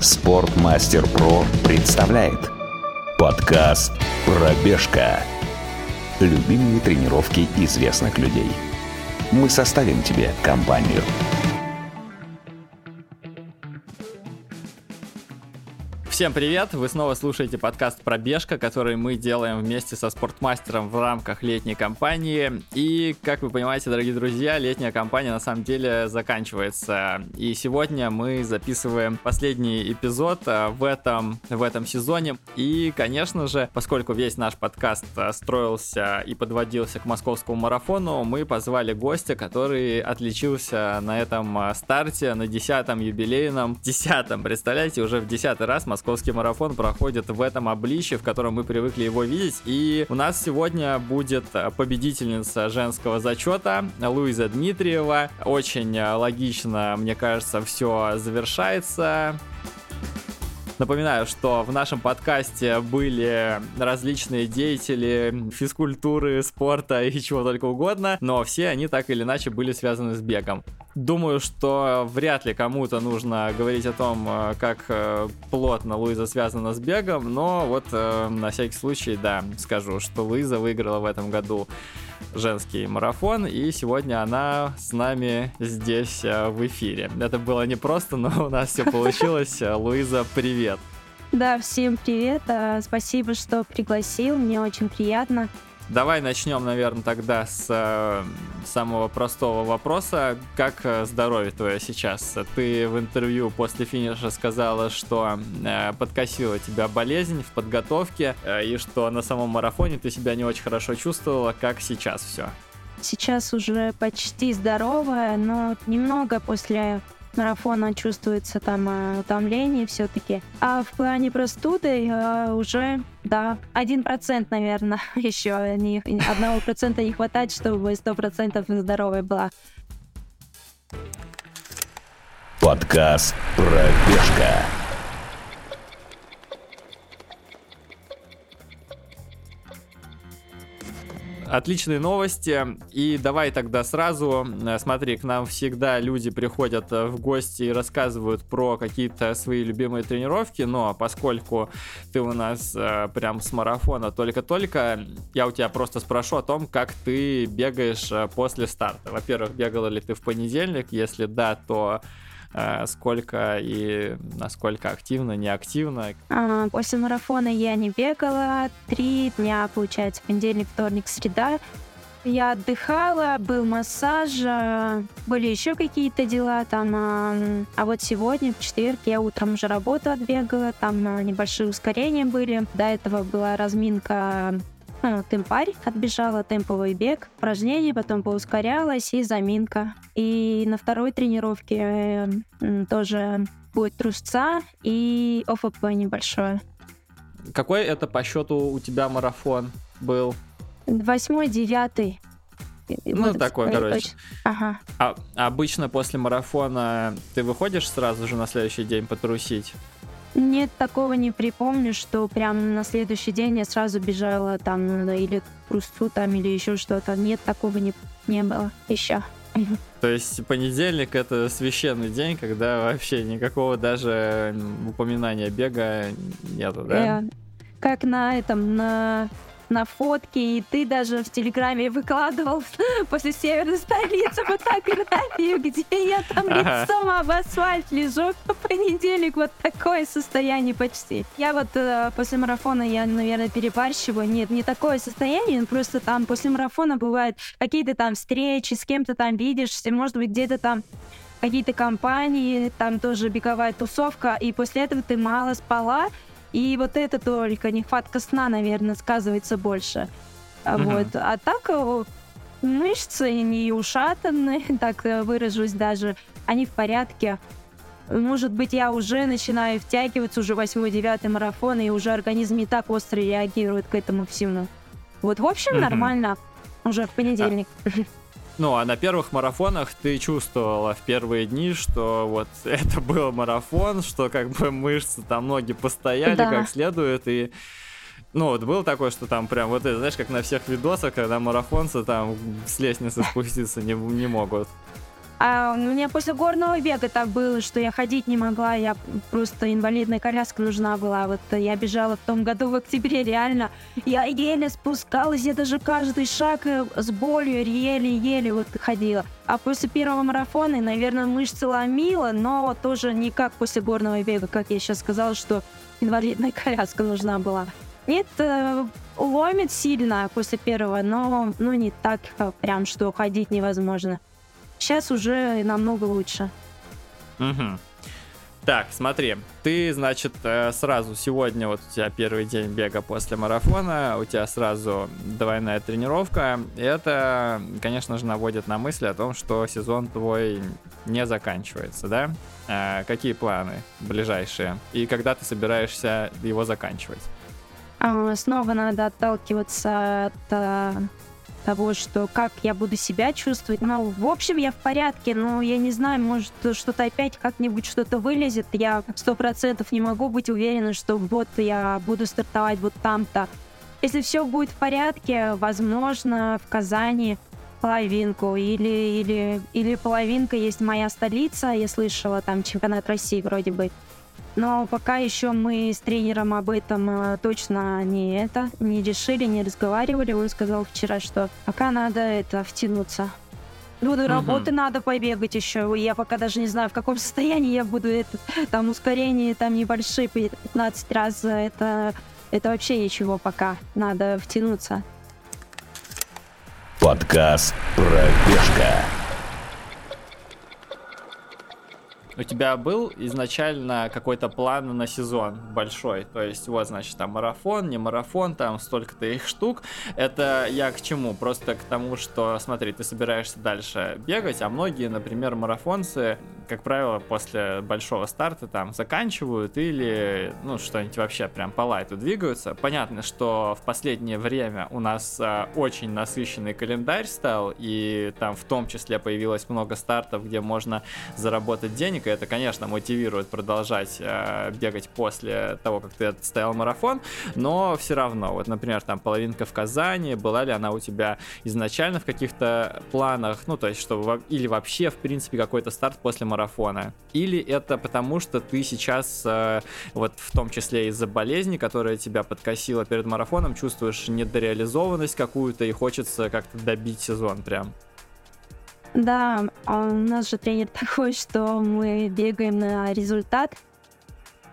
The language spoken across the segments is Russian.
Спортмастер Про представляет подкаст «Пробежка». Любимые тренировки известных людей. Мы составим тебе компанию. Всем привет! Вы снова слушаете подкаст «Пробежка», который мы делаем вместе со спортмастером в рамках летней кампании. И, как вы понимаете, дорогие друзья, летняя кампания на самом деле заканчивается. И сегодня мы записываем последний эпизод э, в этом, в этом сезоне. И, конечно же, поскольку весь наш подкаст э, строился и подводился к московскому марафону, мы позвали гостя, который отличился на этом э, старте, на десятом юбилейном, десятом, представляете, уже в десятый раз Москва московский марафон проходит в этом обличье, в котором мы привыкли его видеть. И у нас сегодня будет победительница женского зачета Луиза Дмитриева. Очень логично, мне кажется, все завершается. Напоминаю, что в нашем подкасте были различные деятели физкультуры, спорта и чего только угодно, но все они так или иначе были связаны с бегом. Думаю, что вряд ли кому-то нужно говорить о том, э, как э, плотно Луиза связана с бегом, но вот э, на всякий случай, да, скажу, что Луиза выиграла в этом году женский марафон, и сегодня она с нами здесь в эфире. Это было непросто, но у нас все получилось. Луиза, привет! Да, всем привет. Спасибо, что пригласил. Мне очень приятно. Давай начнем, наверное, тогда с э, самого простого вопроса. Как э, здоровье твое сейчас? Ты в интервью после финиша сказала, что э, подкосила тебя болезнь в подготовке, и что на самом марафоне ты себя не очень хорошо чувствовала. Как сейчас все? Сейчас уже почти здоровая, но немного после марафона чувствуется там э, утомление все-таки. А в плане простуды э, уже, да, один процент, наверное, еще не, одного процента не хватает, чтобы сто процентов здоровой была. Подкаст «Пробежка». Отличные новости. И давай тогда сразу, э, смотри, к нам всегда люди приходят э, в гости и рассказывают про какие-то свои любимые тренировки, но поскольку ты у нас э, прям с марафона только-только, я у тебя просто спрошу о том, как ты бегаешь после старта. Во-первых, бегала ли ты в понедельник? Если да, то сколько и насколько активно, неактивно. А, после марафона я не бегала. Три дня, получается, понедельник, вторник, среда. Я отдыхала, был массаж, э, были еще какие-то дела там. А, а вот сегодня, в четверг, я утром уже работу отбегала, там э, небольшие ускорения были. До этого была разминка темпарь отбежала, темповый бег, упражнение, потом поускорялась и заминка. И на второй тренировке э, тоже будет трусца и ОФП небольшое. Какой это по счету у тебя марафон был? Восьмой, девятый. Ну, вот такой, короче. Ага. А обычно после марафона ты выходишь сразу же на следующий день потрусить? Нет, такого не припомню, что прям на следующий день я сразу бежала там ну, или к Прусту там или еще что-то. Нет, такого не, не было еще. То есть понедельник это священный день, когда вообще никакого даже упоминания бега нету, да? Э, как на этом, на на фотки, и ты даже в Телеграме выкладывал после северной столицы фотографию, где я там ага. лицом об асфальт лежу в понедельник, вот такое состояние почти. Я вот э, после марафона, я, наверное, перебарщиваю, нет, не такое состояние, просто там после марафона бывают какие-то там встречи, с кем-то там видишься, может быть, где-то там какие-то компании, там тоже беговая тусовка, и после этого ты мало спала, и вот это только нехватка сна, наверное, сказывается больше. Uh-huh. Вот. А так э, мышцы не ушатаны, так э, выражусь даже, они в порядке. Может быть, я уже начинаю втягиваться, уже 8-9 марафон, и уже организм не так остро реагирует к этому всему. Вот, в общем, uh-huh. нормально. Уже в понедельник. А, ну, а на первых марафонах ты чувствовала в первые дни, что вот это был марафон, что как бы мышцы там ноги постояли да. как следует, и ну, вот было такое, что там прям вот это, знаешь, как на всех видосах, когда марафонцы там с лестницы спуститься не, не могут. А у меня после горного бега так было, что я ходить не могла, я просто инвалидная коляска нужна была. Вот я бежала в том году в октябре, реально. Я еле спускалась, я даже каждый шаг э, с болью еле-еле вот ходила. А после первого марафона, наверное, мышцы ломила, но тоже не как после горного бега, как я сейчас сказала, что инвалидная коляска нужна была. Нет, э, ломит сильно после первого, но ну, не так э, прям, что ходить невозможно. Сейчас уже намного лучше. Угу. Так, смотри, ты, значит, э, сразу сегодня, вот у тебя первый день бега после марафона, у тебя сразу двойная тренировка. И это, конечно же, наводит на мысли о том, что сезон твой не заканчивается, да? А какие планы ближайшие? И когда ты собираешься его заканчивать? А, снова надо отталкиваться от э, того, что как я буду себя чувствовать. Ну, в общем, я в порядке, но я не знаю, может, что-то опять как-нибудь что-то вылезет. Я сто процентов не могу быть уверена, что вот я буду стартовать вот там-то. Если все будет в порядке, возможно, в Казани половинку или, или, или половинка есть моя столица, я слышала, там чемпионат России вроде бы. Но пока еще мы с тренером об этом э, точно не это, не решили, не разговаривали. Он сказал вчера, что пока надо это втянуться. Ну, до работы надо побегать еще. Я пока даже не знаю, в каком состоянии я буду. Это, там ускорение там небольшие, 15 раз. Это, это вообще ничего пока. Надо втянуться. Подкаст «Пробежка». У тебя был изначально какой-то план на сезон большой? То есть, вот, значит, там марафон, не марафон, там столько-то их штук. Это я к чему? Просто к тому, что, смотри, ты собираешься дальше бегать, а многие, например, марафонцы, как правило, после большого старта там заканчивают или, ну, что-нибудь вообще прям по лайту двигаются. Понятно, что в последнее время у нас а, очень насыщенный календарь стал, и там в том числе появилось много стартов, где можно заработать денег, это, конечно, мотивирует продолжать э, бегать после того, как ты отстоял марафон, но все равно, вот, например, там половинка в Казани, была ли она у тебя изначально в каких-то планах, ну, то есть, что или вообще, в принципе, какой-то старт после марафона, или это потому, что ты сейчас, э, вот в том числе из-за болезни, которая тебя подкосила перед марафоном, чувствуешь недореализованность какую-то и хочется как-то добить сезон прям? Да, а у нас же тренер такой, что мы бегаем на результат.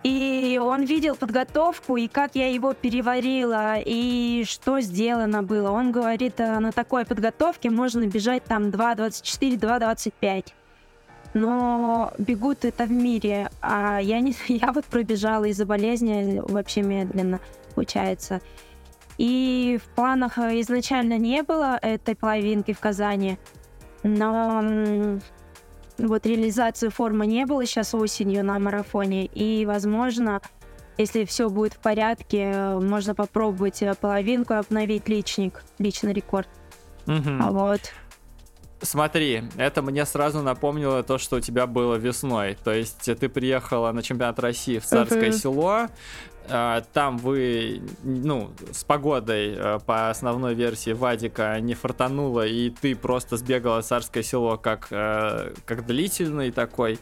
И он видел подготовку, и как я его переварила, и что сделано было. Он говорит, «А на такой подготовке можно бежать там 2.24, 2.25. Но бегут это в мире, а я, не, я вот пробежала из-за болезни вообще медленно, получается. И в планах изначально не было этой половинки в Казани. Но вот реализации формы не было сейчас осенью на марафоне. И, возможно, если все будет в порядке, можно попробовать э, половинку обновить личник, личный рекорд. Угу. А вот. Смотри, это мне сразу напомнило то, что у тебя было весной. То есть ты приехала на чемпионат России в Царское uh-huh. село, там вы, ну, с погодой э, по основной версии Вадика не фартануло, и ты просто сбегала царское село как, э, как длительный такой.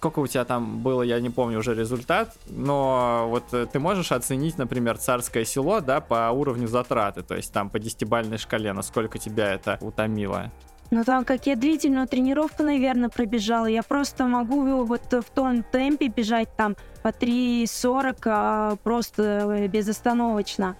Сколько у тебя там было, я не помню уже результат, но вот э, ты можешь оценить, например, царское село, да, по уровню затраты, то есть там по десятибальной шкале, насколько тебя это утомило? Ну там, как я длительную тренировку, наверное, пробежала, я просто могу вот в том темпе бежать там по 3.40 а, просто э, безостановочно.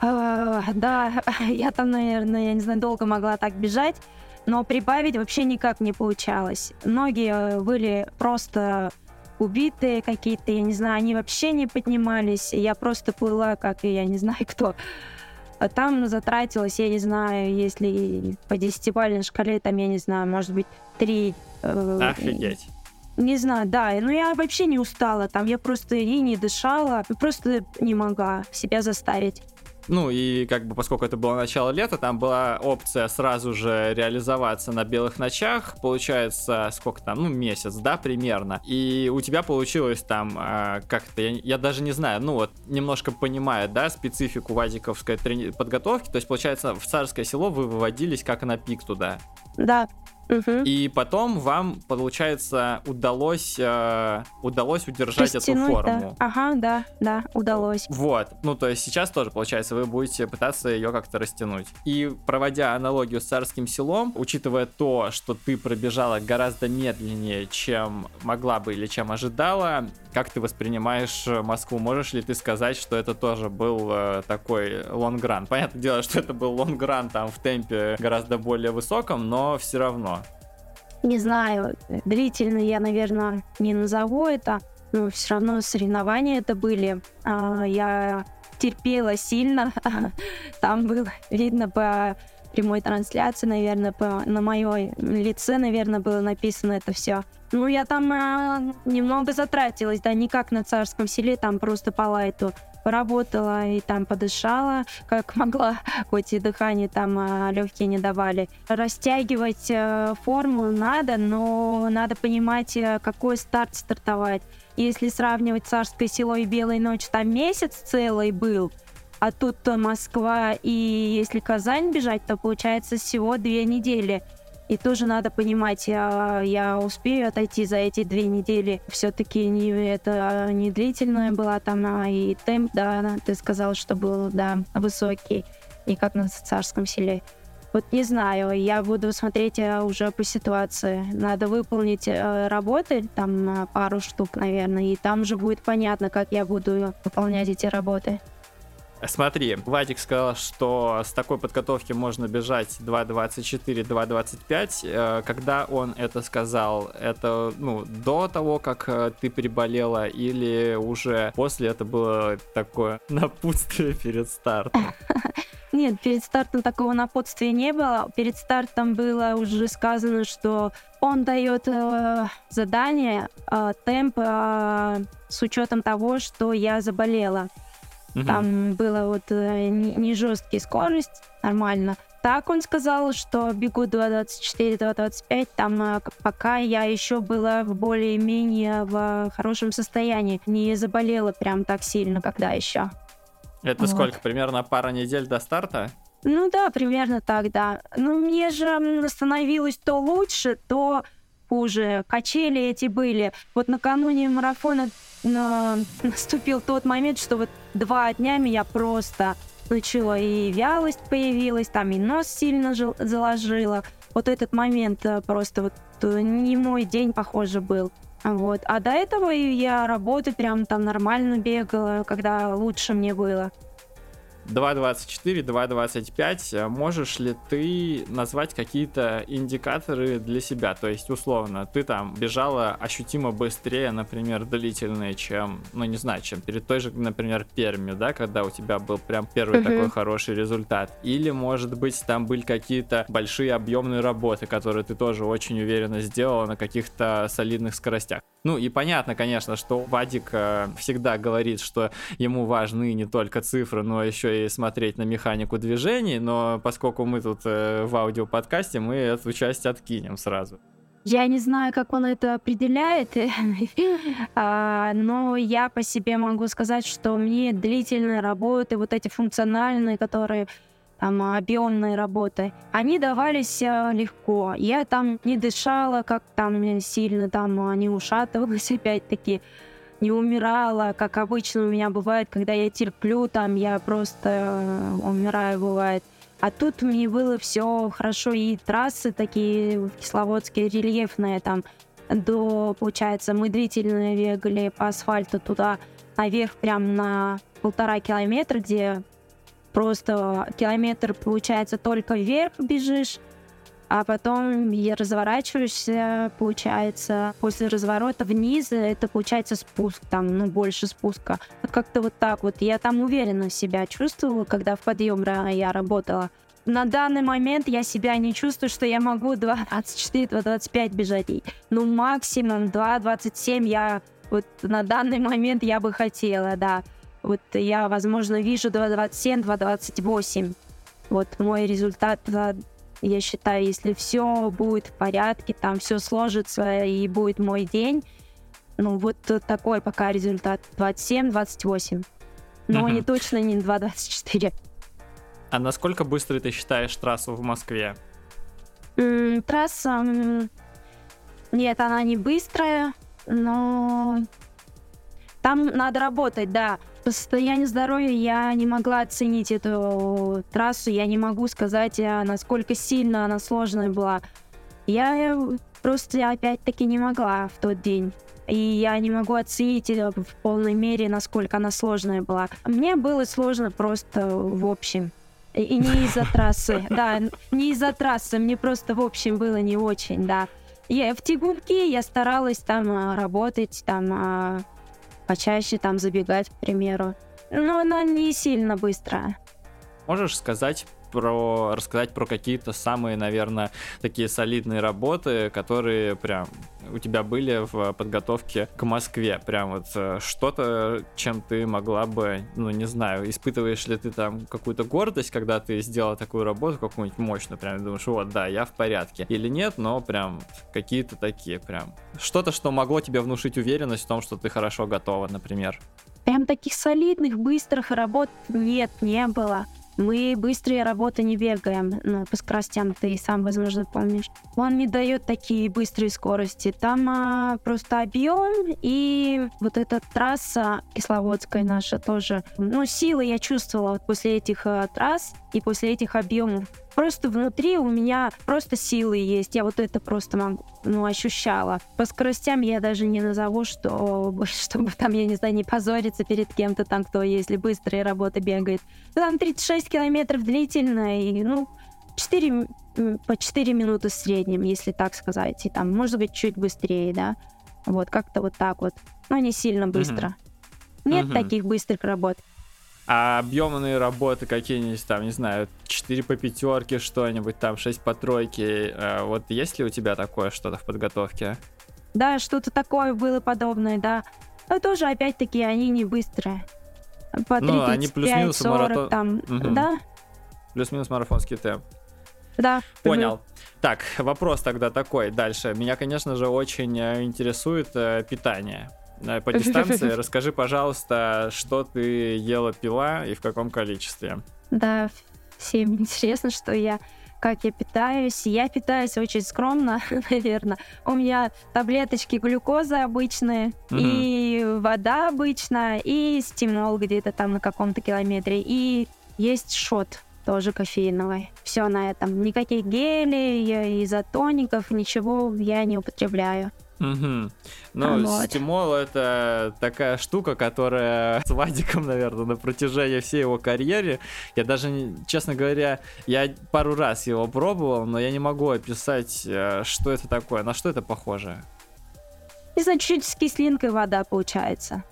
А, да, я там, наверное, я не знаю, долго могла так бежать, но прибавить вообще никак не получалось. Ноги э, были просто убитые какие-то, я не знаю, они вообще не поднимались. Я просто плыла, как я не знаю кто. А там затратилось, я не знаю, если по десятибалльной шкале, там, я не знаю, может быть, три... Э, Офигеть. Не знаю, да, но я вообще не устала там, я просто и не дышала, просто не могла себя заставить. Ну и как бы поскольку это было начало лета, там была опция сразу же реализоваться на белых ночах, получается сколько там, ну месяц, да, примерно. И у тебя получилось там э, как-то, я, я даже не знаю, ну вот немножко понимаю, да, специфику вадиковской трени- подготовки, то есть получается в царское село вы выводились как на пик туда. Да. Угу. И потом вам, получается, удалось, э, удалось удержать Растянуть, эту форму. Да. Ага, да, да, удалось. Вот, ну то есть сейчас тоже, получается, вы будете пытаться ее как-то растянуть. И проводя аналогию с царским селом, учитывая то, что ты пробежала гораздо медленнее, чем могла бы или чем ожидала, как ты воспринимаешь Москву? Можешь ли ты сказать, что это тоже был э, такой long run? Понятное дело, что это был long run там в темпе гораздо более высоком, но все равно. Не знаю, длительно я, наверное, не назову это, но все равно соревнования это были. А, я терпела сильно. Там было видно по прямой трансляции, наверное, по, на моем лице, наверное, было написано это все. Ну, я там э, немного затратилась, да, не как на царском селе, там просто по лайту поработала и там подышала, как могла, хоть и дыхание там э, легкие не давали. Растягивать э, форму надо, но надо понимать, э, какой старт стартовать. Если сравнивать царское село и белой ночь, там месяц целый был, а тут Москва и если Казань бежать, то получается всего две недели. И тоже надо понимать, я, я успею отойти за эти две недели. Все-таки не, это не длительная была там, а и темп, да, ты сказал, что был, да, высокий, и как на царском селе. Вот не знаю, я буду смотреть э, уже по ситуации. Надо выполнить э, работы, там пару штук, наверное, и там же будет понятно, как я буду выполнять эти работы. Смотри, Вадик сказал, что с такой подготовки можно бежать 2.24, 2.25. Э, когда он это сказал, это ну, до того, как э, ты переболела, или уже после это было такое напутствие перед стартом? Нет, перед стартом такого напутствия не было. Перед стартом было уже сказано, что он дает э, задание, э, темп э, с учетом того, что я заболела. Угу. Там было вот э, не, не жесткий скорость, нормально. Так он сказал, что бегу 2.24-2.25, там э, пока я еще была в более-менее в хорошем состоянии. Не заболела прям так сильно, когда еще. Это вот. сколько? Примерно пара недель до старта? Ну да, примерно так, да. Ну мне же становилось то лучше, то хуже. Качели эти были. Вот накануне марафона на... наступил тот момент, что вот два дня меня просто начала и вялость появилась, там и нос сильно жил, заложила. Вот этот момент э, просто вот э, не мой день, похоже, был. Вот. А до этого я работаю прям там нормально бегала, когда лучше мне было. 2.24, 2.25, можешь ли ты назвать какие-то индикаторы для себя? То есть, условно, ты там бежала ощутимо быстрее, например, длительные, чем, ну не знаю, чем перед той же, например, Пермью, да, когда у тебя был прям первый uh-huh. такой хороший результат. Или, может быть, там были какие-то большие объемные работы, которые ты тоже очень уверенно сделала на каких-то солидных скоростях. Ну и понятно, конечно, что Вадик э, всегда говорит, что ему важны не только цифры, но еще и смотреть на механику движений, но поскольку мы тут э, в аудиоподкасте, мы эту часть откинем сразу. Я не знаю, как он это определяет, а, но я по себе могу сказать, что мне длительные работы, вот эти функциональные, которые там объемные работы, они давались э, легко. Я там не дышала, как там сильно там не ушатывалась опять-таки, не умирала, как обычно у меня бывает, когда я терплю, там я просто э, умираю бывает. А тут мне было все хорошо, и трассы такие в Кисловодске рельефные, там до, получается, мы длительно бегали по асфальту туда наверх прям на полтора километра, где просто километр, получается, только вверх бежишь, а потом я разворачиваюсь, получается, после разворота вниз, это получается спуск, там, ну, больше спуска. Вот как-то вот так вот. Я там уверенно себя чувствовала, когда в подъем я работала. На данный момент я себя не чувствую, что я могу 2.24-2.25 бежать. Ну, максимум 2.27 я вот на данный момент я бы хотела, да. Вот я, возможно, вижу 2.27, 2.28. Вот мой результат, я считаю, если все будет в порядке, там все сложится и будет мой день, ну вот такой пока результат 27-28. Но угу. не точно не 2.24. А насколько быстро ты считаешь трассу в Москве? М, Трасса... м, Нет, она не быстрая, но... Там надо работать, да. По состоянию здоровья я не могла оценить эту трассу, я не могу сказать, а, насколько сильно она сложная была. Я э, просто опять-таки не могла в тот день. И я не могу оценить э, в полной мере, насколько она сложная была. Мне было сложно просто в общем. И- не из-за трассы, да, не из-за трассы, мне просто в общем было не очень, да. Я в тягунке я старалась там а, работать, там а, почаще там забегать, к примеру. Но она не сильно быстрая. Можешь сказать про рассказать про какие-то самые, наверное, такие солидные работы, которые прям у тебя были в подготовке к Москве. Прям вот э, что-то, чем ты могла бы, ну не знаю, испытываешь ли ты там какую-то гордость, когда ты сделала такую работу, какую-нибудь мощную, прям думаешь, вот, да, я в порядке. Или нет, но прям какие-то такие прям. Что-то, что могло тебе внушить уверенность в том, что ты хорошо готова, например. Прям таких солидных, быстрых работ нет, не было. Мы быстрые работы не бегаем ну, по скоростям, ты сам, возможно, помнишь. Он не дает такие быстрые скорости. Там а, просто объем и вот эта трасса кисловодская наша тоже. Ну, силы я чувствовала вот после этих а, трасс и после этих объемов. Просто внутри у меня просто силы есть. Я вот это просто могу, ну, ощущала. По скоростям я даже не назову, что чтобы там, я не знаю, не позориться перед кем-то там, кто если быстрые работы бегает. Ну, Там 36 километров длительно, и, ну, 4, м, по 4 минуты в среднем, если так сказать. И там, может быть, чуть быстрее, да. Вот, как-то вот так вот. Но не сильно быстро. Нет Мгм. таких быстрых работ. А объемные работы какие-нибудь там, не знаю, 4 по пятерке, что-нибудь там, 6 по тройке. э, Вот есть ли у тебя такое что-то в подготовке? Да, что-то такое было подобное, да. Но тоже, опять-таки, они не быстрые. По Ну, они 35, плюс-минус 40 маратон- там, Мгм. да, Плюс-минус марафонский темп. да. Понял. Так, вопрос тогда такой. Дальше. Меня, конечно же, очень э, интересует э, питание. Э, По дистанции расскажи, пожалуйста, что ты ела, пила и в каком количестве. Да, всем интересно, что я, как я питаюсь. Я питаюсь очень скромно, наверное. У меня таблеточки глюкозы обычные, Мгм. и вода обычная, и стимол где-то там на каком-то километре, и есть шот тоже кофеиновый. Все на этом. Никаких гелей, изотоников, ничего я не употребляю. Мгм. Ну, Вот. стимол это такая штука, которая с Вадиком, наверное, на протяжении всей его карьеры. Я даже, не- честно говоря, я пару раз его пробовал, но я не могу описать, э, что это такое, на что это похоже. И значит, чуть с кислинкой вода получается.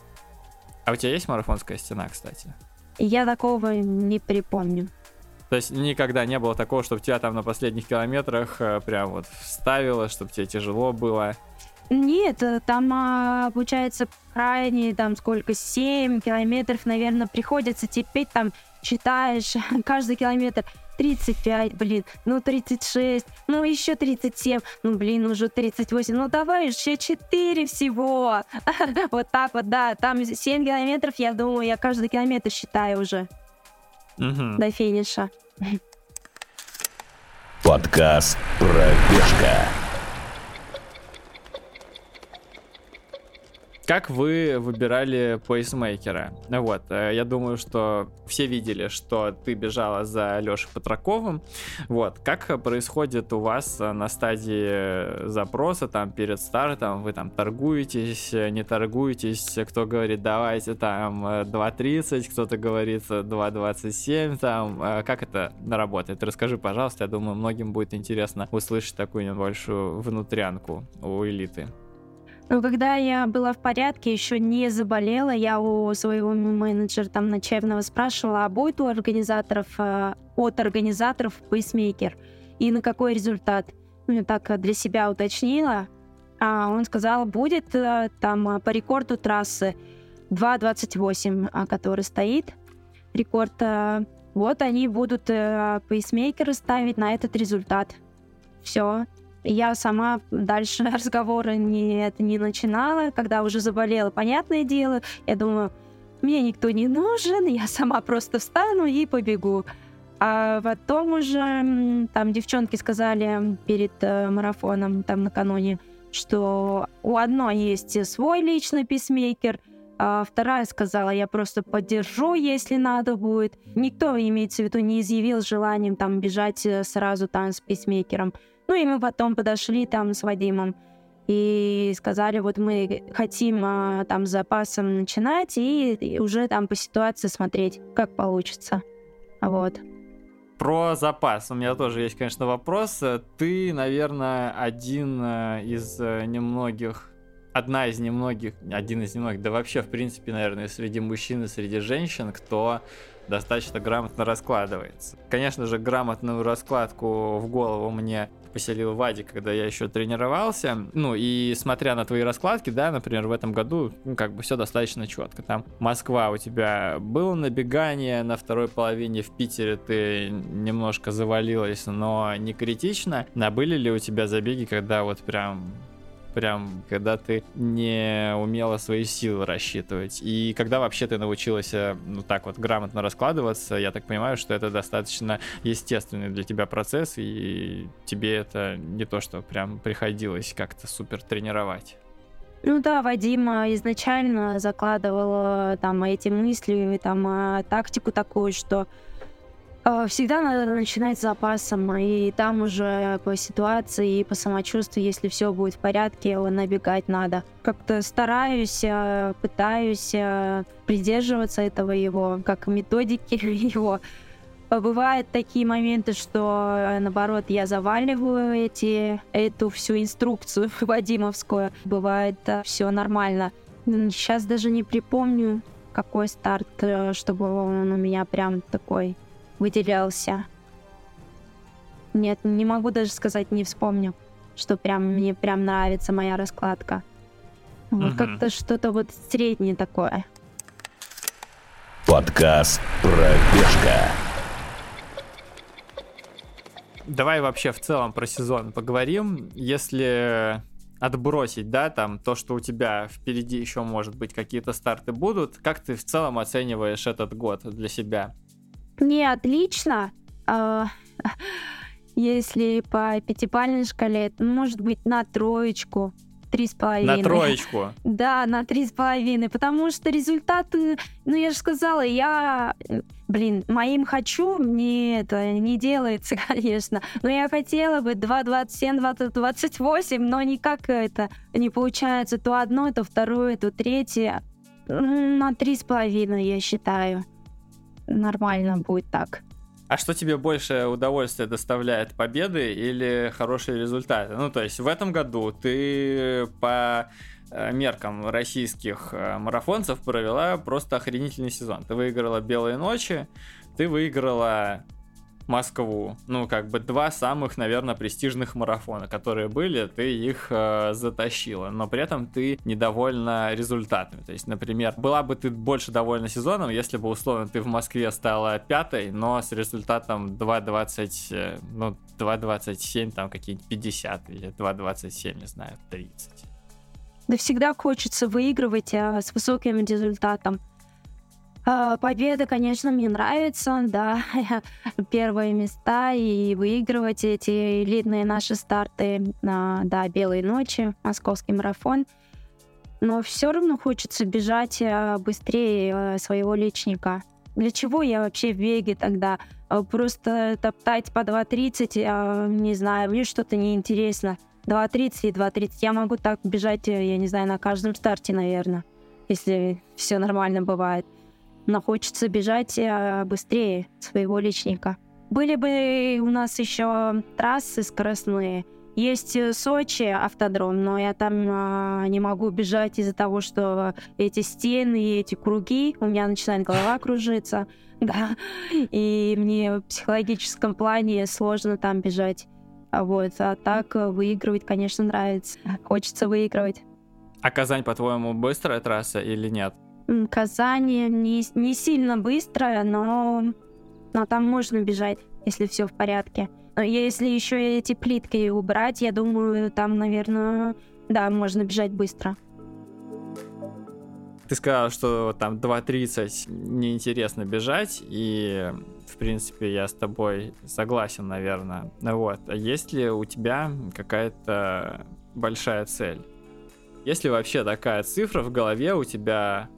А у тебя есть марафонская стена, кстати? Я такого не припомню. То есть никогда не было такого, чтобы тебя там на последних километрах э, прям вот вставило, чтобы тебе тяжело было. Нет, э, там, а, получается, крайне, там, сколько, 7 километров, наверное, приходится терпеть, там, считаешь, каждый километр 35, блин, ну 36, ну еще 37, ну блин, уже 38, ну давай еще 4 всего. Вот так вот, да, там 7 километров, я думаю, я каждый километр считаю уже до финиша. Подкаст «Пробежка». Как вы выбирали пейсмейкера? Вот, э, я думаю, что все видели, что ты бежала за Лешей Патраковым. Вот, как происходит у вас э, на стадии запроса, там, перед стартом, вы там торгуетесь, э, не торгуетесь, кто говорит, давайте там э, 2.30, кто-то говорит э, 2.27, там, э, как это работает? Расскажи, пожалуйста, я думаю, многим будет интересно услышать такую небольшую внутрянку у элиты. Ну, когда я была в порядке, еще не заболела, я у своего менеджера там начального спрашивала, а будет у организаторов, э, от организаторов пейсмейкер и на какой результат. Ну, я так для себя уточнила. А он сказал, будет э, там э, по рекорду трассы 2.28, а, который стоит. Рекорд. Вот они будут э, пейсмейкеры ставить на этот результат. Все. Я сама дальше разговора не, это не начинала, когда уже заболела, понятное дело. Я думаю, мне никто не нужен, я сама просто встану и побегу. А потом уже там девчонки сказали перед э, марафоном, там накануне, что у одной есть свой личный писмейкер, а вторая сказала, я просто поддержу, если надо будет. Никто, имеется в виду, не изъявил желанием там бежать э, сразу там с писмейкером. Ну и мы потом подошли там с Вадимом и сказали, вот мы хотим а, там с запасом начинать и, и уже там по ситуации смотреть, как получится. Вот. Про запас. У меня тоже есть, конечно, вопрос. Ты, наверное, один э, из э, немногих одна из немногих, один из немногих, да вообще, в принципе, наверное, среди мужчин и среди женщин, кто достаточно грамотно раскладывается. Конечно же, грамотную раскладку в голову мне поселил Вадик, когда я еще тренировался. Ну, и смотря на твои раскладки, да, например, в этом году, ну, как бы все достаточно четко. Там Москва у тебя было набегание, на второй половине в Питере ты немножко завалилась, но не критично. А были ли у тебя забеги, когда вот прям прям когда ты не умела свои силы рассчитывать. И когда вообще ты научилась э, ну так вот грамотно раскладываться, я так понимаю, что это достаточно естественный для тебя процесс, и тебе это не то, что прям приходилось как-то супер тренировать. Ну да, Вадим э, изначально закладывал э, там эти мысли, там тактику такую, что всегда надо начинать с запасом, и там уже по ситуации и по самочувствию, если все будет в порядке, набегать надо. Как-то стараюсь, э, пытаюсь э, придерживаться этого его, как методики его. Бывают такие моменты, что наоборот я заваливаю эти, эту всю инструкцию Вадимовскую. Бывает все нормально. Сейчас даже не припомню, какой старт, чтобы он у меня прям такой выделялся. Нет, не могу даже сказать, не вспомню, что прям мне прям нравится моя раскладка. Вот угу. как-то что-то вот среднее такое. Подкаст «Пробежка». Давай вообще в целом про сезон поговорим. Если отбросить, да, там то, что у тебя впереди еще, может быть, какие-то старты будут, как ты в целом оцениваешь этот год для себя? Не отлично. А, если по пятибалльной шкале, может быть, на троечку. Три с половиной. На троечку? Да, на три с половиной, потому что результаты, ну я же сказала, я, блин, моим хочу, мне это не делается, конечно, но я хотела бы 2,27, 2,28, но никак это не получается, то одно, то второе, то третье, на три с половиной, я считаю нормально будет так. А что тебе больше удовольствия доставляет, победы или хорошие результаты? Ну, то есть в этом году ты по э, меркам российских э, марафонцев провела просто охренительный сезон. Ты выиграла «Белые ночи», ты выиграла Москву. Ну, как бы два самых, наверное, престижных марафона, которые были, ты их э, затащила. Но при этом ты недовольна результатами. То есть, например, была бы ты больше довольна сезоном, если бы, условно, ты в Москве стала пятой, но с результатом 2.20, э, ну, 2.27, там какие-нибудь 50 или 2.27, не знаю, 30. Да всегда хочется выигрывать а, с высоким результатом. А, победа, конечно, мне нравится, да, первые места и выигрывать эти элитные наши старты, да, белые ночи, московский марафон. Но все равно хочется бежать а, быстрее а, своего личника. Для чего я вообще в беге тогда? Просто топтать по 2.30, не знаю, мне что-то неинтересно. 2.30 и 2.30. Я могу так бежать, я не знаю, на каждом старте, наверное, если все нормально бывает но хочется бежать э, быстрее своего личника. Были бы у нас еще трассы скоростные. Есть э, Сочи автодром, но я там а, не могу бежать из-за того, что эти стены и эти круги, у меня начинает голова кружиться, да, и мне в психологическом плане сложно там бежать. А вот, а так э, выигрывать, конечно, нравится. Хочется выигрывать. А Казань, по-твоему, быстрая трасса или нет? Казани не, не сильно быстрая, но, но там можно бежать, если все в порядке. Но если еще эти плитки убрать, я думаю, там, наверное, да, можно бежать быстро. ты сказал, что там 2.30 неинтересно бежать, и, в принципе, я с тобой согласен, наверное. Вот. А есть ли у тебя какая-то большая цель? Есть ли вообще такая цифра в голове у тебя,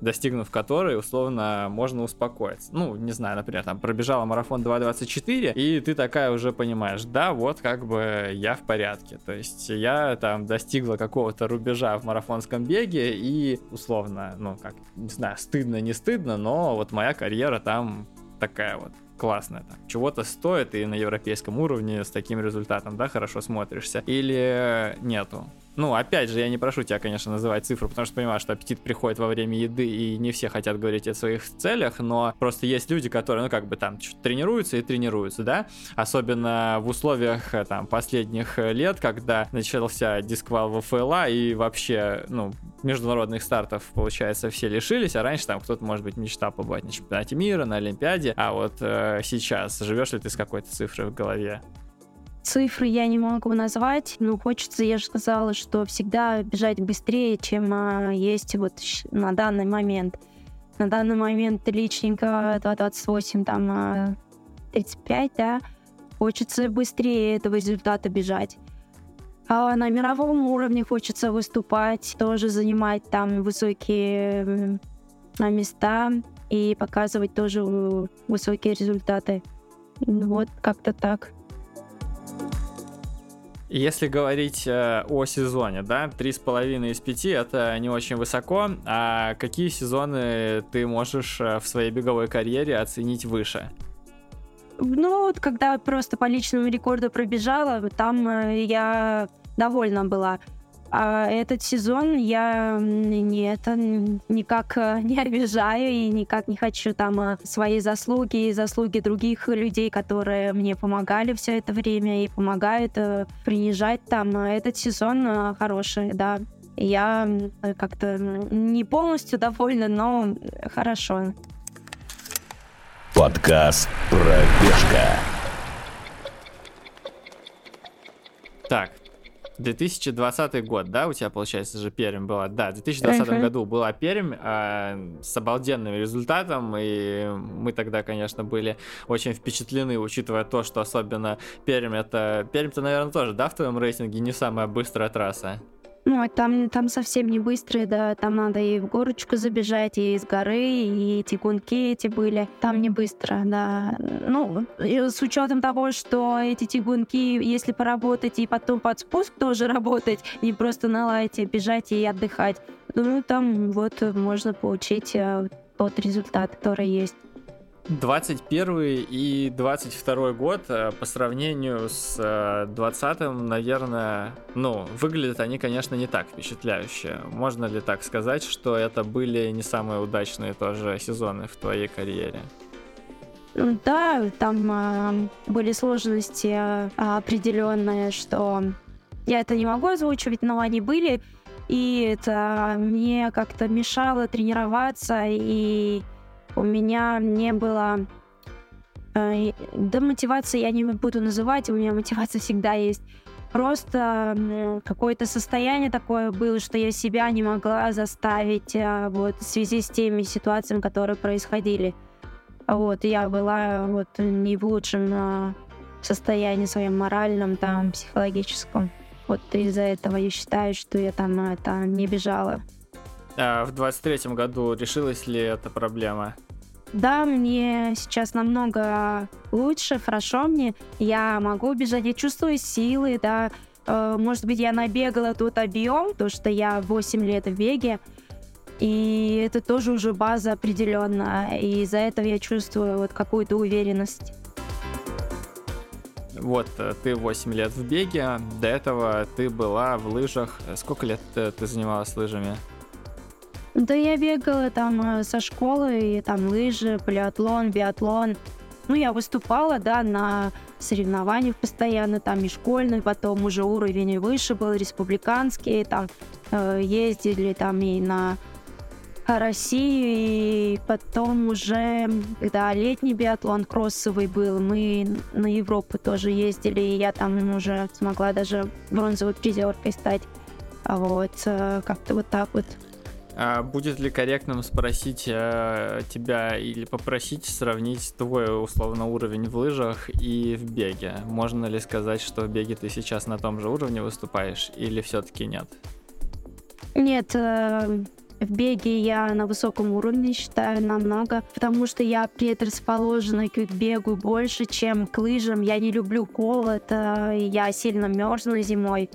достигнув которой, условно, можно успокоиться. Ну, не знаю, например, там пробежала марафон 2.24, и ты такая уже понимаешь, да, вот как бы я в порядке. То есть я там достигла какого-то рубежа в марафонском беге, и условно, ну, как, не знаю, стыдно, не стыдно, но вот моя карьера там такая вот классная, там, чего-то стоит и на европейском уровне с таким результатом, да, хорошо смотришься, или нету. Ну, опять же, я не прошу тебя, конечно, называть цифру, потому что понимаю, что аппетит приходит во время еды, и не все хотят говорить о своих целях, но просто есть люди, которые, ну, как бы там тренируются и тренируются, да, особенно в условиях э, там последних лет, когда начался дисквал ВФЛА, и вообще, ну, международных стартов, получается, все лишились, а раньше там кто-то, может быть, мечтал побывать на чемпионате мира, на Олимпиаде, а вот э, сейчас живешь ли ты с какой-то цифрой в голове? Цифры я не могу назвать, но хочется, я же сказала, что всегда бежать быстрее, чем а, есть вот на данный момент. На данный момент личненько 228, там а, 35, да. Хочется быстрее этого результата бежать. А на мировом уровне хочется выступать, тоже занимать там высокие места и показывать тоже высокие результаты. Вот как-то так. Если говорить э, о сезоне, да, три с половиной из пяти это не очень высоко. А какие сезоны ты можешь э, в своей беговой карьере оценить выше? Ну, вот когда просто по личному рекорду пробежала, там э, я довольна была. А этот сезон я не это никак э, не обижаю и никак не хочу там э, свои заслуги и заслуги других людей, которые мне помогали все это время и помогают э, принижать там. Этот сезон хороший, да. Я как-то не полностью довольна, но хорошо. Подкаст «Пробежка». Так, 2020 год, да, у тебя, получается, же Пермь была? Да, в 2020 uh-huh. году была Пермь э, с обалденным результатом, и мы тогда, конечно, были очень впечатлены, учитывая то, что особенно Пермь это... Пермь-то, наверное, тоже, да, в твоем рейтинге не самая быстрая трасса? Ну, а там, там совсем не быстрые, да, там надо и в горочку забежать, и из горы, и эти тягунки эти были. Там не быстро, да. Ну, с учетом того, что эти тягунки, если поработать и потом под спуск тоже работать, не просто на лайте бежать и отдыхать, ну, там вот можно получить э, тот результат, который есть. 21 и 22 год э, по сравнению с 20 э, наверное, ну, выглядят они, конечно, не так впечатляюще. Можно ли так сказать, что это были не самые удачные тоже сезоны в твоей карьере? Да, там э, были сложности э, определенные, что я это не могу озвучивать, но они были, и это мне как-то мешало тренироваться и у меня не было... Э, да, мотивации я не буду называть, у меня мотивация всегда есть. Просто какое-то состояние такое было, что я себя не могла заставить э, вот, в связи с теми ситуациями, которые происходили. Вот, я была вот не в лучшем э, состоянии своем моральном, там, психологическом. Вот из-за этого я считаю, что я там это не бежала. А в 23-м году решилась ли эта проблема? Да, мне сейчас намного лучше, хорошо мне. Я могу бежать, я чувствую силы, да. Э, может быть, я набегала тут объем, то что я 8 лет в беге. И это тоже уже база определенная. И из-за этого я чувствую вот какую-то уверенность. Вот, э, ты 8 лет в беге, до этого ты была в лыжах. Сколько лет э, ты занималась лыжами? Да я бегала там э, со школы, и там лыжи, полиатлон, биатлон. Ну, я выступала, да, на соревнованиях постоянно, там и школьный, потом уже уровень выше был, республиканский, там э, ездили там и на Россию, и потом уже, когда летний биатлон кроссовый был, мы на Европу тоже ездили, и я там уже смогла даже бронзовой призеркой стать. А вот, э, как-то вот так вот. А будет ли корректным спросить э, тебя или попросить сравнить твой условно уровень в лыжах и в беге? Можно ли сказать, что в беге ты сейчас на том же уровне выступаешь или все-таки нет? Нет, э, в беге я на высоком уровне считаю намного, потому что я предрасположена к бегу больше, чем к лыжам. Я не люблю холод, э, я сильно мерзну зимой.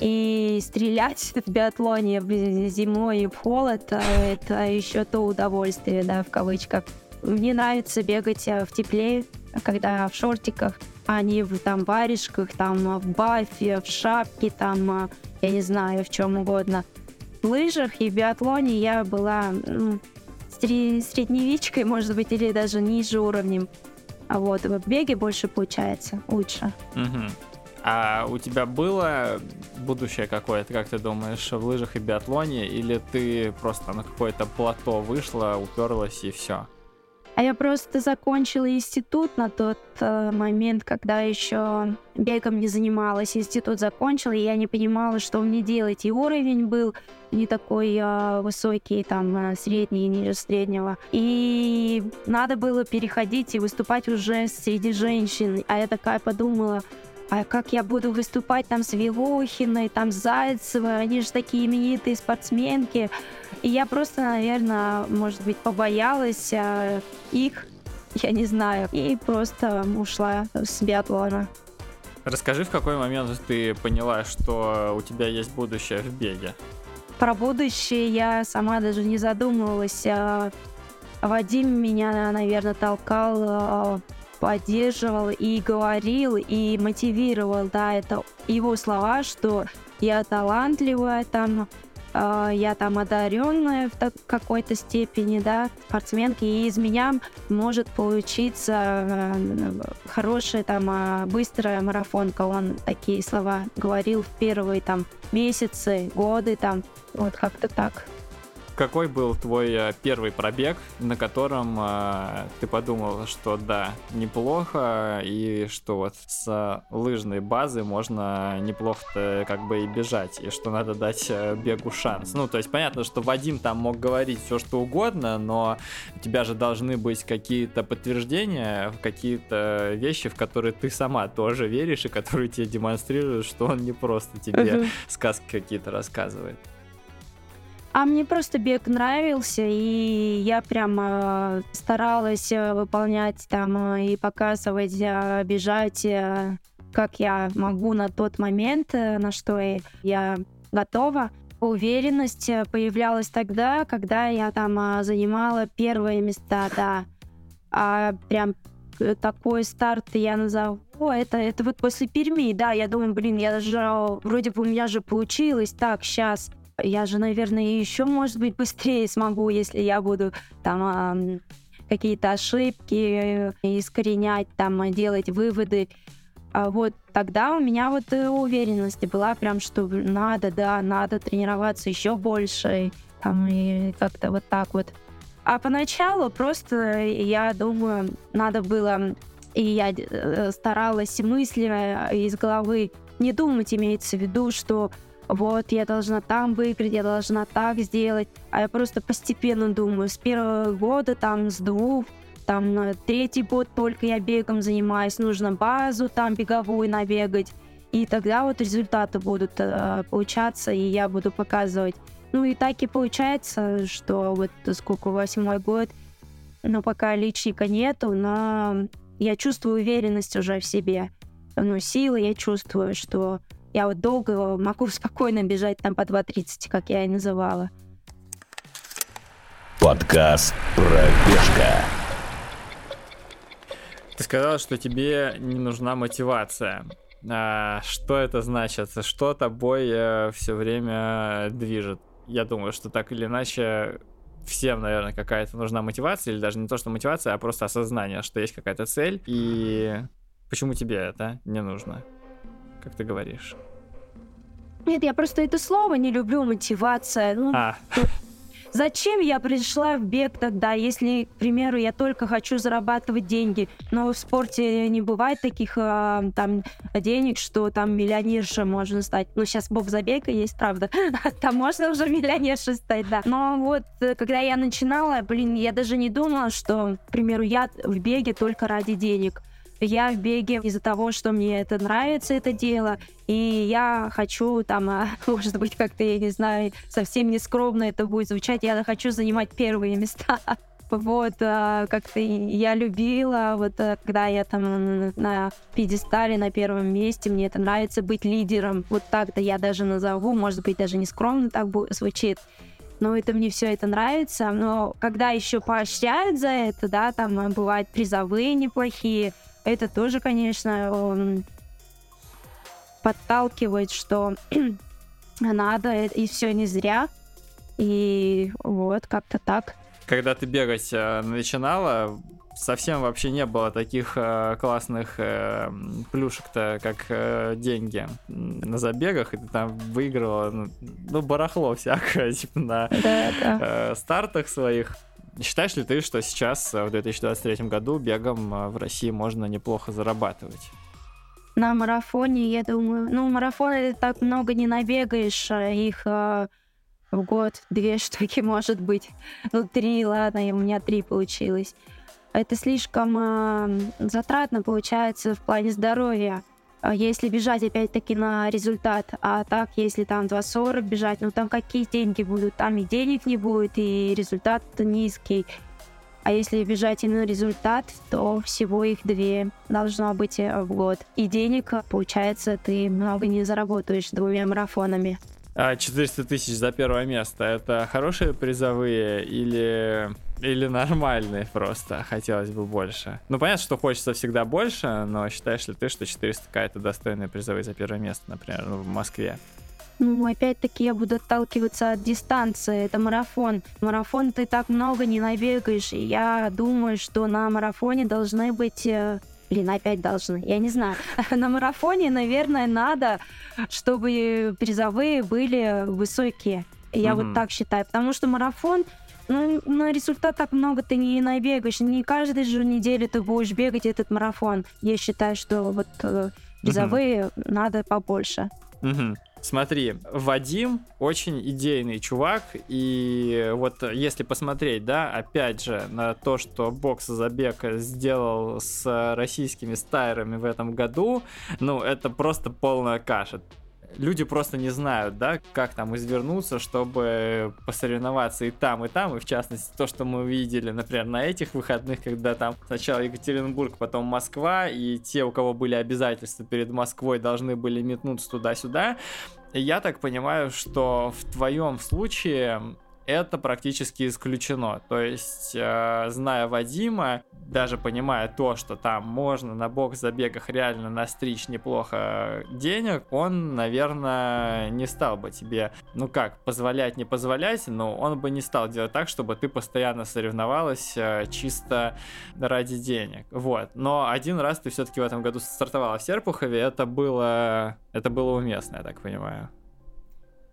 И стрелять в биатлоне зимой в холод э, это еще то удовольствие, да, в кавычках. Мне нравится бегать э, в тепле, когда в шортиках, а не в там варежках, там в бафе, в шапке, там, э, я не знаю, в чем угодно. В лыжах и в биатлоне я была средневичкой, может быть, или даже ниже уровнем. А вот в беге больше получается, лучше. Угу. А у тебя было будущее какое-то, как ты думаешь, в лыжах и биатлоне, или ты просто на какое-то плато вышла, уперлась и все? А я просто закончила институт на тот э, момент, когда еще бегом не занималась. Институт закончила, и я не понимала, что мне делать. И уровень был не такой э, высокий, там, э, средний, ниже среднего. И надо было переходить и выступать уже среди женщин. А я такая подумала, а как я буду выступать там с Вилохиной, там с Зайцевой, они же такие именитые спортсменки. И я просто, наверное, может быть, побоялась а, их, я не знаю, и просто ушла с биатлона. Расскажи, в какой момент ты поняла, что у тебя есть будущее в беге? Про будущее я сама даже не задумывалась. А, Вадим меня, наверное, толкал а, поддерживал и говорил, и мотивировал, да, это его слова, что я талантливая, там, э, я там одаренная в какой-то степени, да, спортсменки, и из меня может получиться э, хорошая, там, э, быстрая марафонка. Он такие слова говорил в первые, там, месяцы, годы, там, вот как-то так. Какой был твой э, первый пробег, на котором э, ты подумал, что да, неплохо, и что вот с лыжной базы можно неплохо как бы и бежать, и что надо дать э, бегу шанс. Ну, то есть понятно, что Вадим там мог говорить все что угодно, но у тебя же должны быть какие-то подтверждения, какие-то вещи, в которые ты сама тоже веришь, и которые тебе демонстрируют, что он не просто тебе сказки какие-то рассказывает. А мне просто бег нравился, и я прямо старалась э, выполнять там э, и показывать, э, бежать, как я могу на тот момент, на что я готова. Уверенность появлялась тогда, когда я там занимала первые места, да. А прям такой старт я назову, это, это вот после Перми, да, я думаю, блин, я даже, вроде бы у меня же получилось, так, сейчас я же, наверное, еще, может быть, быстрее смогу, если я буду там какие-то ошибки искоренять, там, делать выводы. А вот тогда у меня вот уверенность была прям, что надо, да, надо тренироваться еще больше, там, и как-то вот так вот. А поначалу просто, я думаю, надо было, и я э, старалась мыслями из головы не думать, имеется в виду, что вот, я должна там выиграть, я должна так сделать. А я просто постепенно думаю, с первого года, там, с двух, там, третий год только я бегом занимаюсь, нужно базу там беговую набегать. И тогда вот результаты будут э, получаться, и я буду показывать. Ну и так и получается, что вот сколько, восьмой год, но пока личника нету, но я чувствую уверенность уже в себе. Ну, силы я чувствую, что я вот долго могу спокойно бежать там по 2.30, как я и называла. Подкаст «Пробежка». Ты сказала, что тебе не нужна мотивация. А, что это значит? Что тобой э, все время движет? Я думаю, что так или иначе всем, наверное, какая-то нужна мотивация, или даже не то, что мотивация, а просто осознание, что есть какая-то цель, и почему тебе это не нужно? как ты говоришь. Нет, я просто это слово не люблю, мотивация. Ну, а. зачем я пришла в бег тогда, если, к примеру, я только хочу зарабатывать деньги, но в спорте не бывает таких э, там денег, что там миллионерша можно стать. Ну, сейчас бог забега есть, правда. Там можно уже миллионершей стать, да. Но вот, э, когда я начинала, блин, я даже не думала, что, к примеру, я в беге только ради денег. Я в беге из-за того, что мне это нравится, это дело, и я хочу там, а, может быть, как-то, я не знаю, совсем не скромно это будет звучать, я хочу занимать первые места. Вот, а, как-то я любила, вот, а, когда я там на пьедестале на первом месте, мне это нравится быть лидером. Вот так-то я даже назову, может быть, даже не скромно так звучит но это мне все это нравится. Но когда еще поощряют за это, да, там бывают призовые неплохие, это тоже, конечно, подталкивает, что надо, и все не зря. И вот, как-то так. Когда ты бегать э, начинала, совсем вообще не было таких э, классных э, плюшек-то, как э, деньги на забегах, и ты там выигрывала, ну, ну барахло всякое, типа на да, да. Э, стартах своих. Считаешь ли ты, что сейчас, э, в 2023 году, бегом э, в России можно неплохо зарабатывать? На марафоне, я думаю, ну, марафоны так много не набегаешь, а их э, в год две штуки, может быть. Ну, три, ладно, у меня три получилось. Это слишком э, затратно получается в плане здоровья. А если бежать опять-таки на результат, а так, если там 2.40 бежать, ну там какие деньги будут? Там и денег не будет, и результат низкий. А если бежать и на результат, то всего их две должно быть э, в год. И денег, получается, ты много не заработаешь двумя марафонами. А 400 тысяч за первое место, это хорошие призовые или или нормальные просто, хотелось бы больше. Ну, понятно, что хочется всегда больше, но считаешь ли ты, что 400к это достойные призовые за первое место, например, в Москве? Ну, опять-таки я буду отталкиваться от дистанции. Это марафон. Марафон ты так много не набегаешь. И я думаю, что на марафоне должны быть э, Блин, опять должны. Я не знаю. На марафоне, наверное, надо, чтобы призовые были высокие. Я mm-hmm. вот так считаю. Потому что марафон ну, на результат так много ты не набегаешь. Не каждую же неделю ты будешь бегать этот марафон. Я считаю, что вот э, призовые угу. надо побольше. Угу. Смотри, Вадим очень идейный чувак, и вот если посмотреть, да, опять же, на то, что бокс забег сделал с российскими стайерами в этом году, ну, это просто полная каша люди просто не знают, да, как там извернуться, чтобы посоревноваться и там, и там, и в частности то, что мы видели, например, на этих выходных, когда там сначала Екатеринбург, потом Москва, и те, у кого были обязательства перед Москвой, должны были метнуться туда-сюда. Я так понимаю, что в твоем случае это практически исключено. То есть, э, зная Вадима, даже понимая то, что там можно на бокс-забегах реально настричь неплохо денег, он, наверное, не стал бы тебе, ну как, позволять, не позволять, но он бы не стал делать так, чтобы ты постоянно соревновалась э, чисто ради денег. Вот. Но один раз ты все-таки в этом году стартовала в Серпухове, это было, это было уместно, я так понимаю.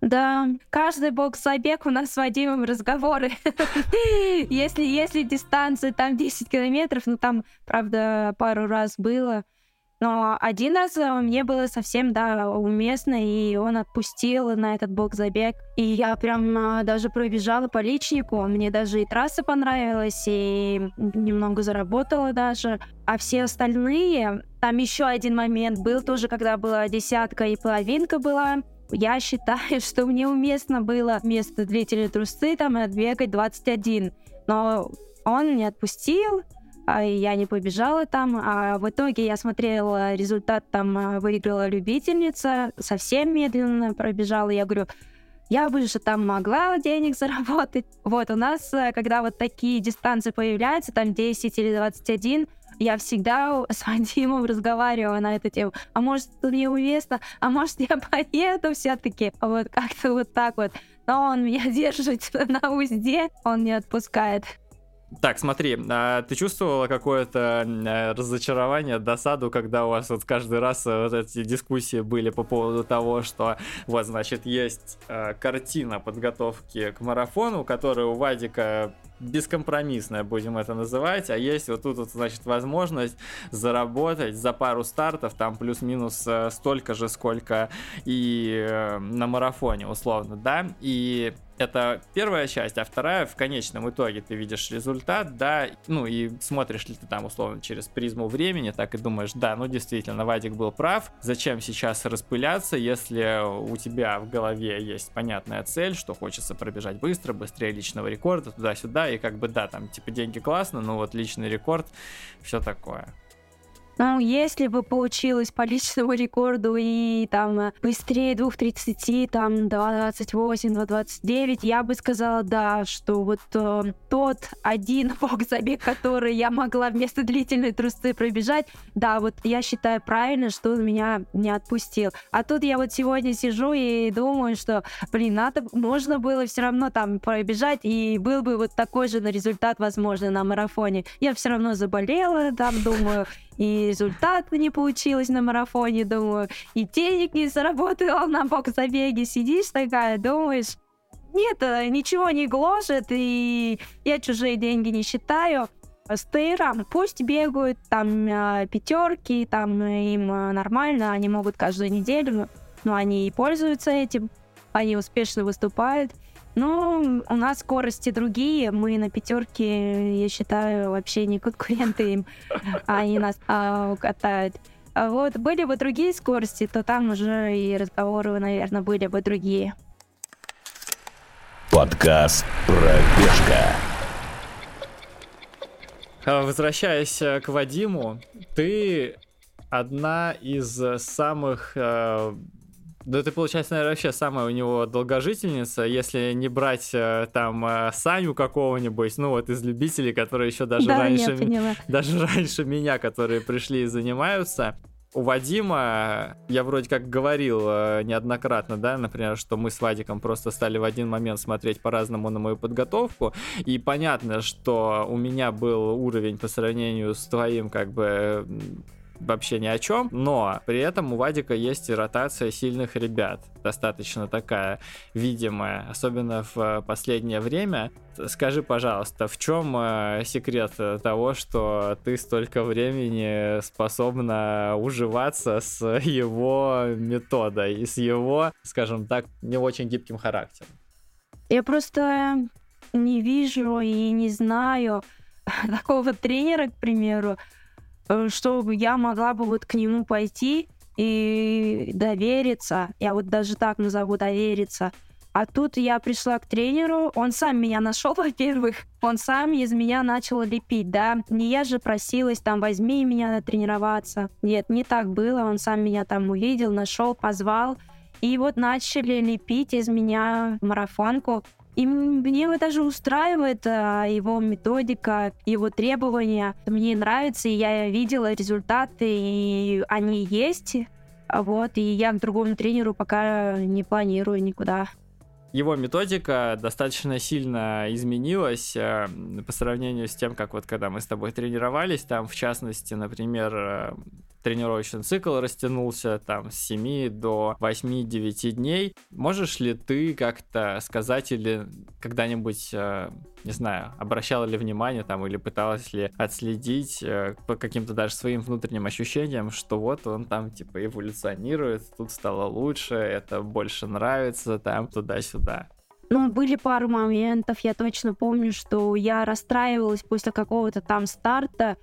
Да, каждый бокс-забег у нас с Вадимом разговоры. если, если дистанция там 10 километров, ну там, правда, пару раз было. Но один раз э, мне было совсем, да, уместно, и он отпустил на этот бокс-забег. И я прям а, даже пробежала по личнику, мне даже и трасса понравилась, и немного заработала даже. А все остальные, там еще один момент был тоже, когда была десятка и половинка была, я считаю, что мне уместно было вместо длительной трусы там отбегать 21. Но он не отпустил, а я не побежала там, а в итоге я смотрела результат, там а, выиграла любительница, совсем медленно пробежала, я говорю, я бы же там могла денег заработать. Вот у нас, э, когда вот такие дистанции появляются, там 10 или 21, я всегда с Вадимом разговаривала на эту тему. А может, мне уместно? А может, я поеду все-таки? Вот как-то вот так вот. Но он меня держит на узде, он не отпускает. Так, смотри, а ты чувствовала какое-то э, разочарование, досаду, когда у вас вот каждый раз э, вот эти дискуссии были по поводу того, что вот, значит, есть э, картина подготовки к марафону, которая у Вадика бескомпромиссная, будем это называть, а есть вот тут, вот, значит, возможность заработать за пару стартов, там плюс-минус э, столько же, сколько и э, на марафоне, условно, да, и это первая часть, а вторая в конечном итоге ты видишь результат, да, ну и смотришь ли ты там условно через призму времени, так и думаешь, да, ну действительно, Вадик был прав, зачем сейчас распыляться, если у тебя в голове есть понятная цель, что хочется пробежать быстро, быстрее личного рекорда, туда-сюда, и как бы да, там типа деньги классно, но вот личный рекорд, все такое. Ну, если бы получилось по личному рекорду и там э, быстрее 2.30, там 2.28, 2.29, я бы сказала, да, что вот э, тот один бог забег, который я могла вместо длительной трусы пробежать, да, вот я считаю правильно, что он меня не отпустил. А тут я вот сегодня сижу и думаю, что, блин, надо, можно было все равно там пробежать, и был бы вот такой же на результат, возможно, на марафоне. Я все равно заболела, там, думаю, и результата не получилось на марафоне, думаю, и денег не заработала на бокс-забеге. Сидишь такая, думаешь, нет, э, ничего не гложет, и я чужие деньги не считаю. С тейром пусть бегают там э, пятерки, там им э, нормально, они могут каждую неделю, но они и пользуются этим, они успешно выступают. Ну, у нас скорости другие, мы на пятерке, я считаю, вообще не конкуренты им, они нас а, катают. А вот были бы другие скорости, то там уже и разговоры, наверное, были бы другие. Подкаст «Пробежка». А, возвращаясь э, к Вадиму, ты одна из самых э, да ты, получается, наверное, вообще самая у него долгожительница, если не брать э, там э, Саню какого-нибудь, ну вот из любителей, которые еще даже да, раньше, даже раньше меня, которые пришли и занимаются. У Вадима, я вроде как говорил э, неоднократно, да, например, что мы с Вадиком просто стали в один момент смотреть по-разному на мою подготовку, и понятно, что у меня был уровень по сравнению с твоим, как бы, вообще ни о чем, но при этом у Вадика есть ротация сильных ребят, достаточно такая видимая, особенно в э, последнее время. Скажи, пожалуйста, в чем э, секрет того, что ты столько времени способна уживаться с его методой и с его, скажем так, не очень гибким характером? Я просто не вижу и не знаю такого тренера, к примеру, Э, чтобы я могла бы вот к нему пойти и довериться. Я вот даже так назову довериться. А тут я пришла к тренеру, он сам меня нашел, во-первых, он сам из меня начал лепить, да. Не я же просилась, там, возьми меня тренироваться. Нет, не так было, он сам меня там увидел, нашел, позвал. И вот начали лепить из меня марафонку. И мне даже устраивает а, его методика, его требования. Мне нравится, и я видела результаты, и они есть. Вот, и я к другому тренеру пока не планирую никуда его методика достаточно сильно изменилась э, по сравнению с тем, как вот когда мы с тобой тренировались, там в частности, например, э, тренировочный цикл растянулся там с 7 до 8-9 дней. Можешь ли ты как-то сказать или когда-нибудь, э, не знаю, обращала ли внимание там или пыталась ли отследить э, по каким-то даже своим внутренним ощущениям, что вот он там типа эволюционирует, тут стало лучше, это больше нравится, там туда-сюда. Ну, были пару моментов, я точно помню, что я расстраивалась после какого-то там старта,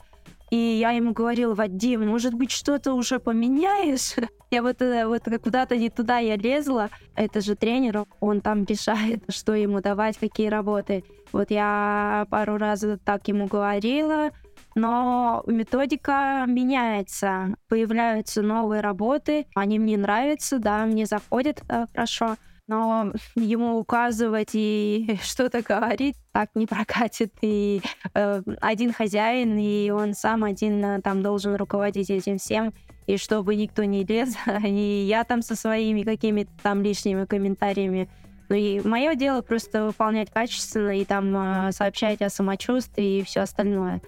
и я ему говорила, Вадим, может быть, что-то уже поменяешь? Я вот, э, вот куда-то не туда я лезла. Это же тренер, он там решает, что ему давать, какие работы. Вот я пару раз так ему говорила, но методика меняется, появляются новые работы, они мне нравятся, да, мне заходят э, хорошо но ему указывать и что-то говорить так не прокатит. И э, один хозяин, и он сам один э, там должен руководить этим всем, и чтобы никто не лез, и я там со своими какими-то там лишними комментариями Ну и мое дело просто выполнять качественно и там э, сообщать о самочувствии и все остальное.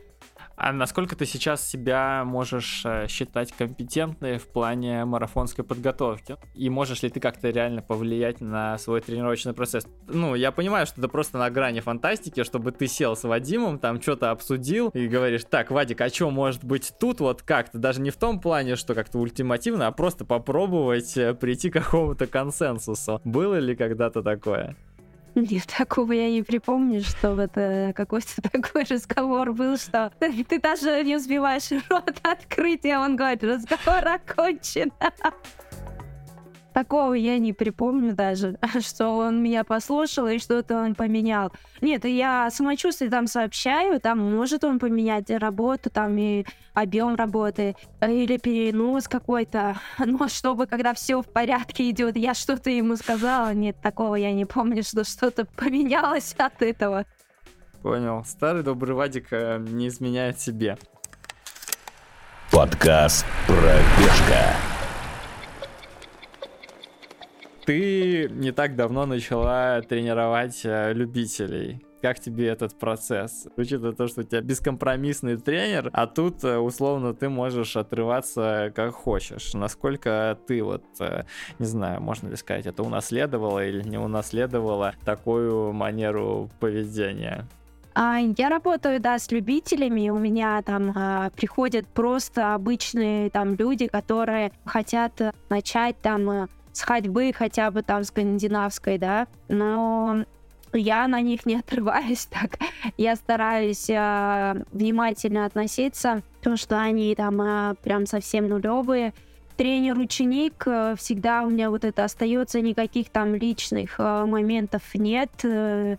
А насколько ты сейчас себя можешь э, считать компетентной в плане марафонской подготовки? И можешь ли ты как-то реально повлиять на свой тренировочный процесс? Ну, я понимаю, что это просто на грани фантастики, чтобы ты сел с Вадимом, там что-то обсудил и говоришь, так, Вадик, а что может быть тут вот как-то? Даже не в том плане, что как-то ультимативно, а просто попробовать э, прийти к какому-то консенсусу. Было ли когда-то такое? Нет, такого я не припомню, что это какой-то такой разговор был, что ты, даже не успеваешь рот открыть, и он говорит, разговор окончен. Такого я не припомню даже, что он меня послушал и что-то он поменял. Нет, я самочувствие там сообщаю, там может он поменять работу, там и объем работы, или перенос какой-то. Но чтобы когда все в порядке идет, я что-то ему сказала, нет, такого я не помню, что что-то поменялось от этого. Понял. Старый добрый Вадик э, не изменяет себе. Подкаст «Пробежка». Ты не так давно начала тренировать э, любителей. Как тебе этот процесс? Учитывая то, что у тебя бескомпромиссный тренер, а тут э, условно ты можешь отрываться как хочешь. Насколько ты вот, э, не знаю, можно ли сказать, это унаследовала или не унаследовала такую манеру поведения? А, я работаю, да, с любителями. У меня там а, приходят просто обычные там люди, которые хотят начать там с ходьбы хотя бы там скандинавской, да, но я на них не отрываюсь так. Я стараюсь э, внимательно относиться, потому что они там э, прям совсем нулевые. Тренер-ученик, э, всегда у меня вот это остается, никаких там личных э, моментов нет. Э,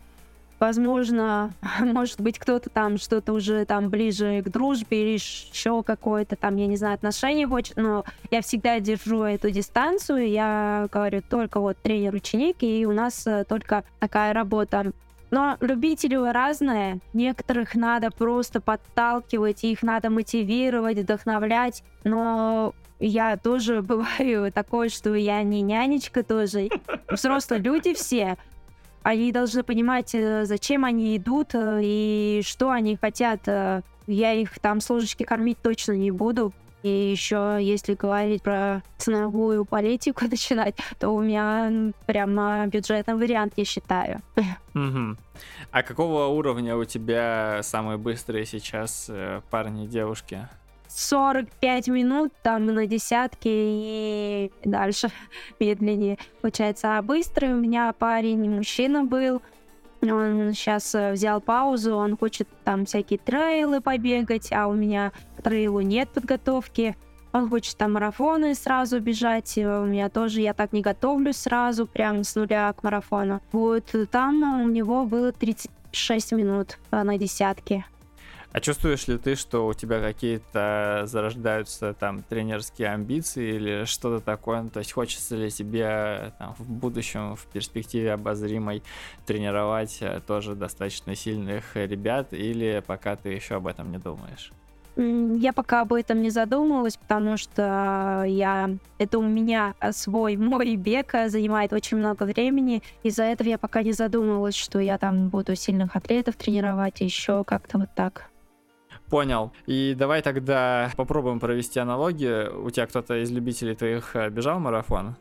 возможно, может быть, кто-то там что-то уже там ближе к дружбе или еще какое-то там, я не знаю, отношение хочет, но я всегда держу эту дистанцию, я говорю только вот тренер-ученик, и у нас э, только такая работа. Но любители разные. Некоторых надо просто подталкивать, их надо мотивировать, вдохновлять. Но я тоже бываю такой, что я не нянечка тоже. Взрослые люди все они должны понимать, э, зачем они идут э, и что они хотят. Э. Я их там с ложечки кормить точно не буду. И еще, если говорить про ценовую политику начинать, то у меня прямо бюджетный вариант, я считаю. Угу. А какого уровня у тебя самые быстрые сейчас парни и девушки? 45 минут там на десятке и дальше медленнее. Получается, а быстрый у меня парень, мужчина был, он сейчас э, взял паузу, он хочет там всякие трейлы побегать, а у меня к трейлу нет подготовки. Он хочет там марафоны сразу бежать, у меня тоже, я так не готовлюсь сразу, прям с нуля к марафону. Вот там у него было 36 минут э, на десятке. А чувствуешь ли ты, что у тебя какие-то зарождаются там тренерские амбиции или что-то такое? Ну, то есть хочется ли тебе там, в будущем, в перспективе обозримой тренировать э, тоже достаточно сильных ребят или пока ты еще об этом не думаешь? Я пока об этом не задумывалась, потому что я это у меня свой мой бег э, занимает очень много времени. Из-за этого я пока не задумывалась, что я там буду сильных атлетов тренировать, еще как-то вот так. Понял. И давай тогда попробуем провести аналогию. У тебя кто-то из любителей твоих э, бежал марафон?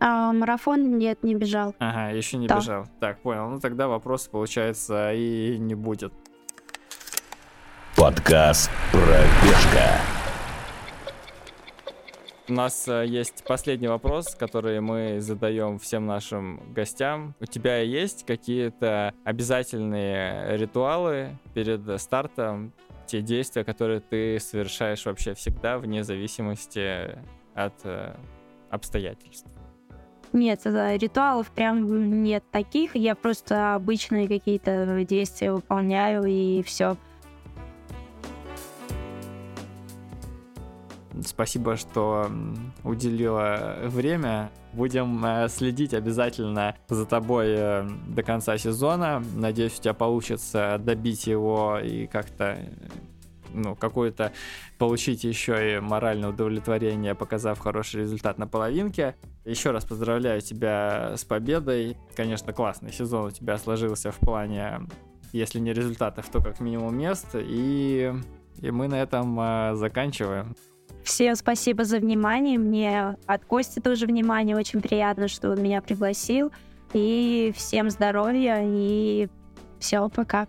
А, марафон нет, не бежал. Ага, еще не да. бежал. Так, понял. Ну тогда вопрос, получается, и не будет. Подкаст «Пробежка». У нас э, есть последний вопрос, который мы задаем всем нашим гостям. У тебя есть какие-то обязательные ритуалы перед стартом те действия, которые ты совершаешь вообще всегда, вне зависимости от э, обстоятельств? Нет, ритуалов прям нет таких. Я просто обычные какие-то действия выполняю и все. Спасибо, что уделила время. Будем э, следить обязательно за тобой э, до конца сезона. Надеюсь, у тебя получится добить его и как-то ну, какое-то получить еще и моральное удовлетворение, показав хороший результат на половинке. Еще раз поздравляю тебя с победой. Конечно, классный сезон у тебя сложился в плане, если не результатов, то как минимум мест. И, и мы на этом э, заканчиваем. Всем спасибо за внимание. Мне от Кости тоже внимание. Очень приятно, что он меня пригласил. И всем здоровья и все, пока.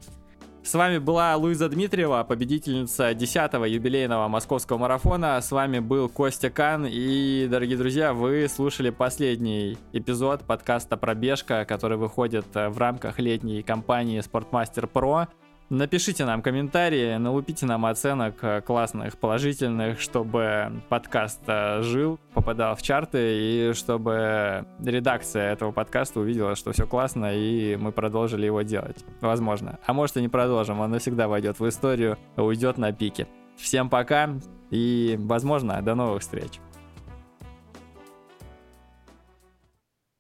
С вами была Луиза Дмитриева, победительница 10-го юбилейного московского марафона. С вами был Костя Кан. И, дорогие друзья, вы слушали последний эпизод подкаста «Пробежка», который выходит э, в рамках летней кампании «Спортмастер Про». Напишите нам комментарии, налупите нам оценок э, классных, положительных, чтобы подкаст э, жил, попадал в чарты, и чтобы редакция этого подкаста увидела, что все классно, и мы продолжили его делать. Возможно. А может и не продолжим, он навсегда войдет в историю, уйдет на пике. Всем пока, и, возможно, до новых встреч.